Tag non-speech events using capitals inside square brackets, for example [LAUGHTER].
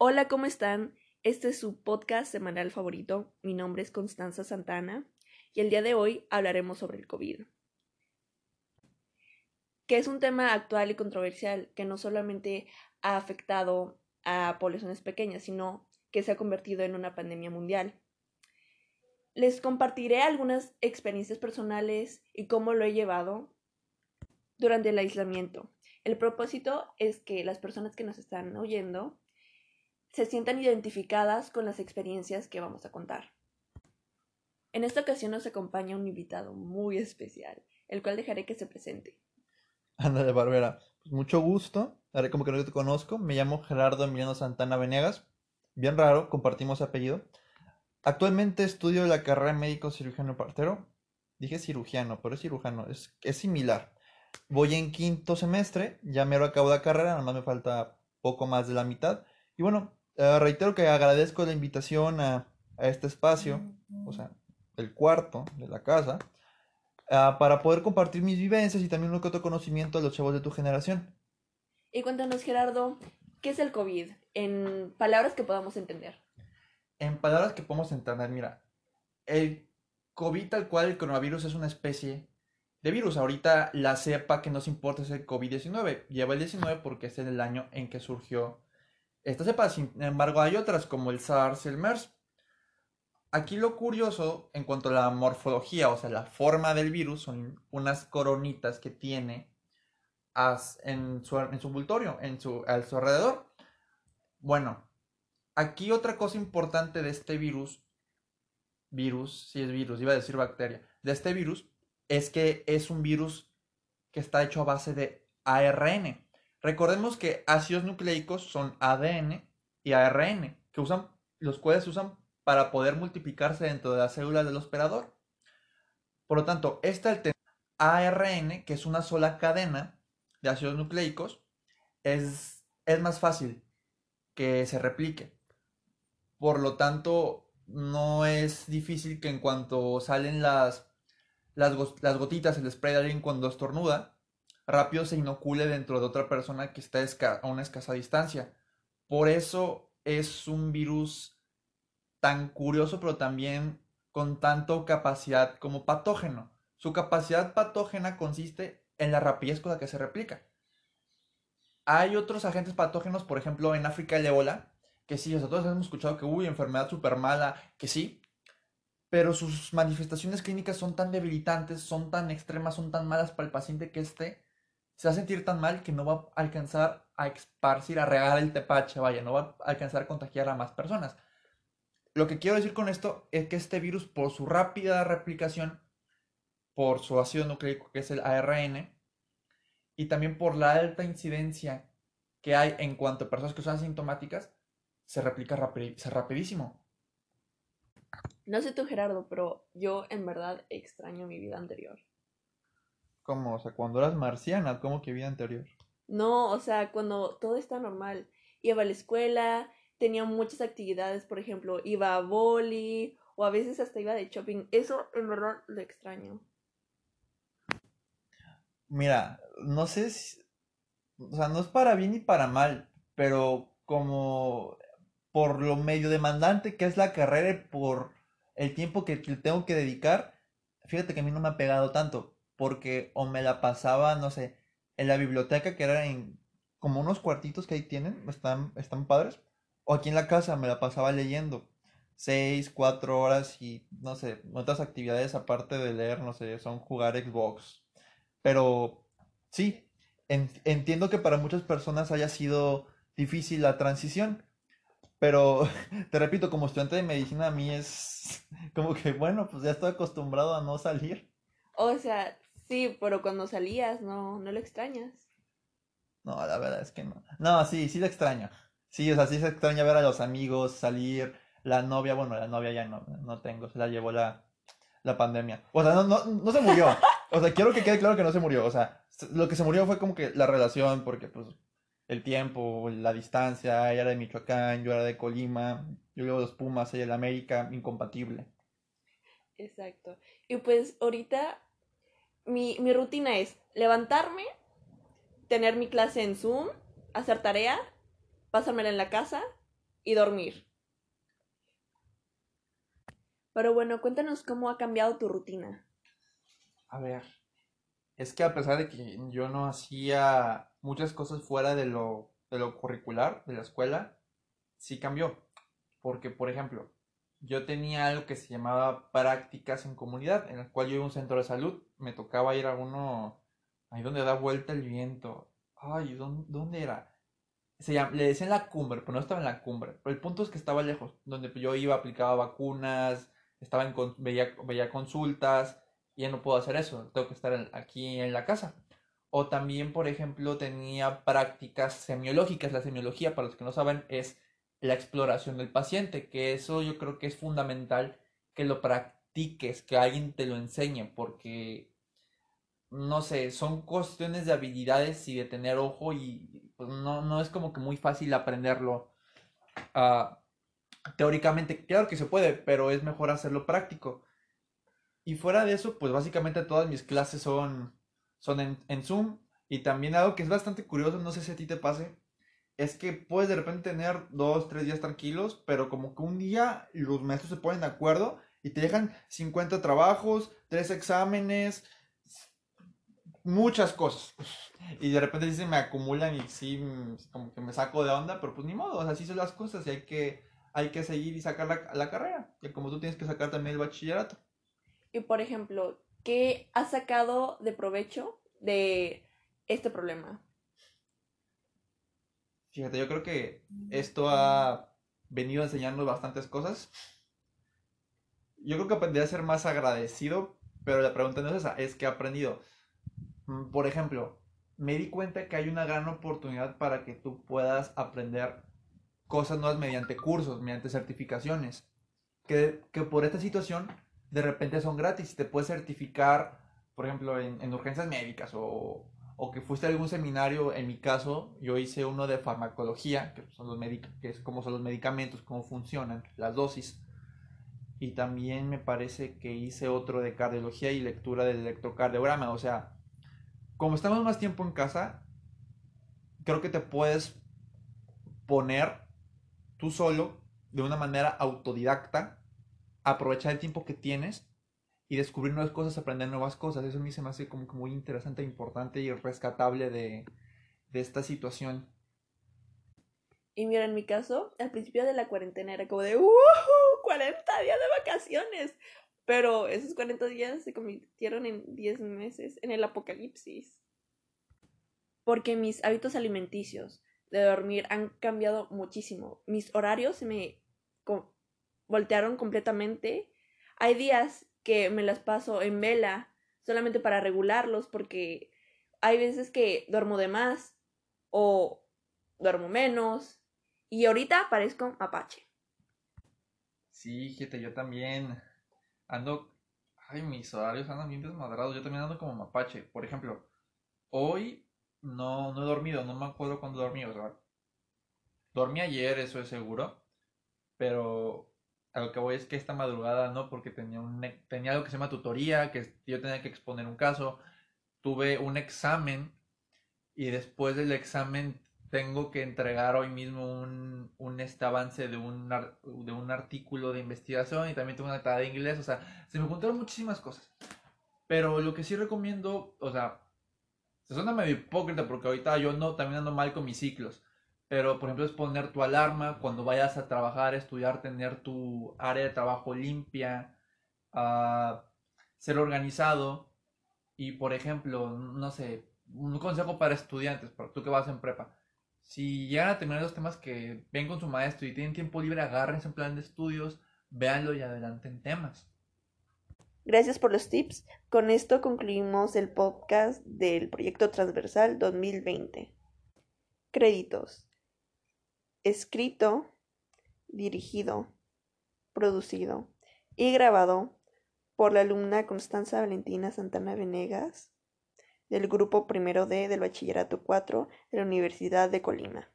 Hola, ¿cómo están? Este es su podcast semanal favorito. Mi nombre es Constanza Santana y el día de hoy hablaremos sobre el COVID, que es un tema actual y controversial que no solamente ha afectado a poblaciones pequeñas, sino que se ha convertido en una pandemia mundial. Les compartiré algunas experiencias personales y cómo lo he llevado durante el aislamiento. El propósito es que las personas que nos están oyendo se sientan identificadas con las experiencias que vamos a contar. En esta ocasión nos acompaña un invitado muy especial, el cual dejaré que se presente. Ándale, Barbera. Pues mucho gusto. Haré como que no te conozco. Me llamo Gerardo Emiliano Santana Venegas. Bien raro, compartimos apellido. Actualmente estudio la carrera médico cirujano partero. Dije cirugiano, pero es cirujano, es, es similar. Voy en quinto semestre, ya me lo acabo la carrera, nada más me falta poco más de la mitad. Y bueno, eh, reitero que agradezco la invitación a, este espacio, o sea, el cuarto de la casa, ah, para poder compartir mis vivencias y también un que otro conocimiento de los chavos de tu generación. Y cuéntanos, Gerardo, ¿qué es el COVID? En palabras que podamos entender. En palabras que podamos entender, mira, el COVID tal cual, el coronavirus es una especie de virus. Ahorita la cepa que nos importa es el COVID-19. Lleva el 19 porque es el año en que surgió esta cepa, sin embargo, hay otras como el SARS y el MERS. Aquí lo curioso en cuanto a la morfología, o sea, la forma del virus, son unas coronitas que tiene en su, en su en su, a su alrededor. Bueno, aquí otra cosa importante de este virus, virus, si es virus, iba a decir bacteria, de este virus, es que es un virus que está hecho a base de ARN. Recordemos que ácidos nucleicos son ADN y ARN, que usan, los cuales usan para poder multiplicarse dentro de las células del hospedador. Por lo tanto, este ARN, que es una sola cadena de ácidos nucleicos, es, es más fácil que se replique. Por lo tanto, no es difícil que en cuanto salen las, las, las gotitas, el spray de alguien cuando estornuda, rápido se inocule dentro de otra persona que está a una escasa distancia. Por eso es un virus tan curioso, pero también con tanto capacidad como patógeno. Su capacidad patógena consiste en la rapidez con la que se replica. Hay otros agentes patógenos, por ejemplo, en África el ébola, que sí, nosotros hemos escuchado que, uy, enfermedad súper mala, que sí, pero sus manifestaciones clínicas son tan debilitantes, son tan extremas, son tan malas para el paciente que esté se va a sentir tan mal que no va a alcanzar a esparcir, a regar el tepache, vaya, no va a alcanzar a contagiar a más personas. Lo que quiero decir con esto es que este virus, por su rápida replicación, por su ácido nucleico que es el ARN, y también por la alta incidencia que hay en cuanto a personas que son asintomáticas, se replica rapidísimo. No sé tú, Gerardo, pero yo en verdad extraño mi vida anterior. ¿Cómo? O sea, cuando eras marciana, ¿cómo que vida anterior? No, o sea, cuando todo está normal. Iba a la escuela, tenía muchas actividades, por ejemplo, iba a boli o a veces hasta iba de shopping. Eso en verdad lo extraño. Mira, no sé si... O sea, no es para bien ni para mal, pero como por lo medio demandante que es la carrera y por el tiempo que tengo que dedicar, fíjate que a mí no me ha pegado tanto porque o me la pasaba, no sé, en la biblioteca que era en como unos cuartitos que ahí tienen, están, están padres, o aquí en la casa me la pasaba leyendo seis, cuatro horas y no sé, otras actividades aparte de leer, no sé, son jugar Xbox. Pero sí, entiendo que para muchas personas haya sido difícil la transición, pero [LAUGHS] te repito, como estudiante de medicina a mí es como que, bueno, pues ya estoy acostumbrado a no salir. O sea, Sí, pero cuando salías, no, no lo extrañas. No, la verdad es que no. No, sí, sí lo extraño. Sí, o sea, sí se extraña ver a los amigos, salir, la novia, bueno, la novia ya no, no tengo, se la llevó la, la pandemia. O sea, no, no, no se murió. [LAUGHS] O sea, quiero que quede claro que no se murió. O sea, lo que se murió fue como que la relación, porque pues el tiempo, la distancia, ella era de Michoacán, yo era de Colima, yo luego los Pumas, ella de América, incompatible. Exacto. Y pues ahorita mi, mi rutina es levantarme, tener mi clase en Zoom, hacer tarea, pasármela en la casa y dormir. Pero bueno, cuéntanos cómo ha cambiado tu rutina. A ver, es que a pesar de que yo no hacía muchas cosas fuera de lo, de lo curricular, de la escuela, sí cambió. Porque, por ejemplo, yo tenía algo que se llamaba prácticas en comunidad, en el cual yo iba a un centro de salud, me tocaba ir a uno, ahí donde da vuelta el viento. Ay, ¿dónde, era? Se le decían la cumbre, pero no estaba en la cumbre. El punto es que estaba lejos, donde yo iba, aplicaba vacunas, estaba en, veía, veía consultas, y ya no puedo hacer eso, tengo que estar aquí en la casa. O también, por ejemplo, tenía prácticas semiológicas. La semiología, para los que no saben, es la exploración del paciente, que eso yo creo que es fundamental que lo practiques, que alguien te lo enseñe, porque, no sé, son cuestiones de habilidades y de tener ojo y pues, no, no es como que muy fácil aprenderlo ah, teóricamente. Claro que se puede, pero es mejor hacerlo práctico. Y fuera de eso, pues básicamente todas mis clases son, son en, en Zoom. Y también algo que es bastante curioso, no sé si a ti te pase, es que puedes de repente tener dos, tres días tranquilos, pero como que un día los maestros se ponen de acuerdo y te dejan 50 trabajos, tres exámenes, muchas cosas. Y de repente sí se me acumulan y sí, como que me saco de onda, pero pues ni modo, así son las cosas y hay que, hay que seguir y sacar la, la carrera, que como tú tienes que sacar también el bachillerato. Y por ejemplo, ¿qué has sacado de provecho de este problema? Fíjate, yo creo que esto ha venido a enseñarnos bastantes cosas. Yo creo que aprendí a ser más agradecido, pero la pregunta no es esa, es que he aprendido. Mm, por ejemplo, me di cuenta que hay una gran oportunidad para que tú puedas aprender cosas nuevas mediante cursos, mediante certificaciones. Que, que por esta situación de repente son gratis. Te puedes certificar, por ejemplo, en, en urgencias médicas o, o que fuiste a algún seminario, en mi caso, yo hice uno de farmacología, que, son los que es cómo son los medicamentos, cómo funcionan, las dosis. Y también me parece que hice otro de cardiología y lectura del electrocardiograma. O sea, como estamos más tiempo en casa, creo que te puedes poner tú solo, de una manera autodidacta, aprovechar el tiempo que tienes y descubrir nuevas cosas, aprender nuevas cosas. Eso a mí se me hace como muy interesante, importante y rescatable de, esta situación. Y mira, en mi caso, al principio de la cuarentena era como de ¡Uh! 40 días de vacaciones. Pero esos 40 días se convirtieron en 10 meses en el apocalipsis. Porque mis hábitos alimenticios de dormir han cambiado muchísimo. Mis horarios se me voltearon completamente. Hay días que me las paso en vela solamente para regularlos porque hay veces que duermo de más o duermo menos y ahorita parezco apache. Sí, gente, yo también ando, ay, mis horarios andan bien desmadrados, yo también ando como mapache. Por ejemplo, hoy no, no he dormido, no me acuerdo cuándo dormí, o sea, dormí ayer, eso es seguro, pero a lo que voy es que esta madrugada no, porque tenía, un, tenía algo que se llama tutoría, que yo tenía que exponer un caso, tuve un examen y después del examen tengo que entregar hoy mismo un, un este avance de un, de un artículo de investigación y también tengo una tarea de inglés, o sea, se me juntaron muchísimas cosas. Pero lo que sí recomiendo, o sea, se suena medio hipócrita porque ahorita yo no, también ando mal con mis ciclos. Pero, por ejemplo, es poner tu alarma cuando vayas a trabajar, estudiar, tener tu área de trabajo limpia, uh, ser organizado. Y, por ejemplo, no sé, un consejo para estudiantes, para tú que vas en prepa. Si llegan a terminar los temas que ven con su maestro y tienen tiempo libre, agárrense en plan de estudios, véanlo y adelanten temas. Gracias por los tips. Con esto concluimos el podcast del proyecto transversal 2020. Créditos escrito, dirigido, producido y grabado por la alumna Constanza Valentina Santana Venegas del grupo primero D del Bachillerato 4 de la Universidad de Colima.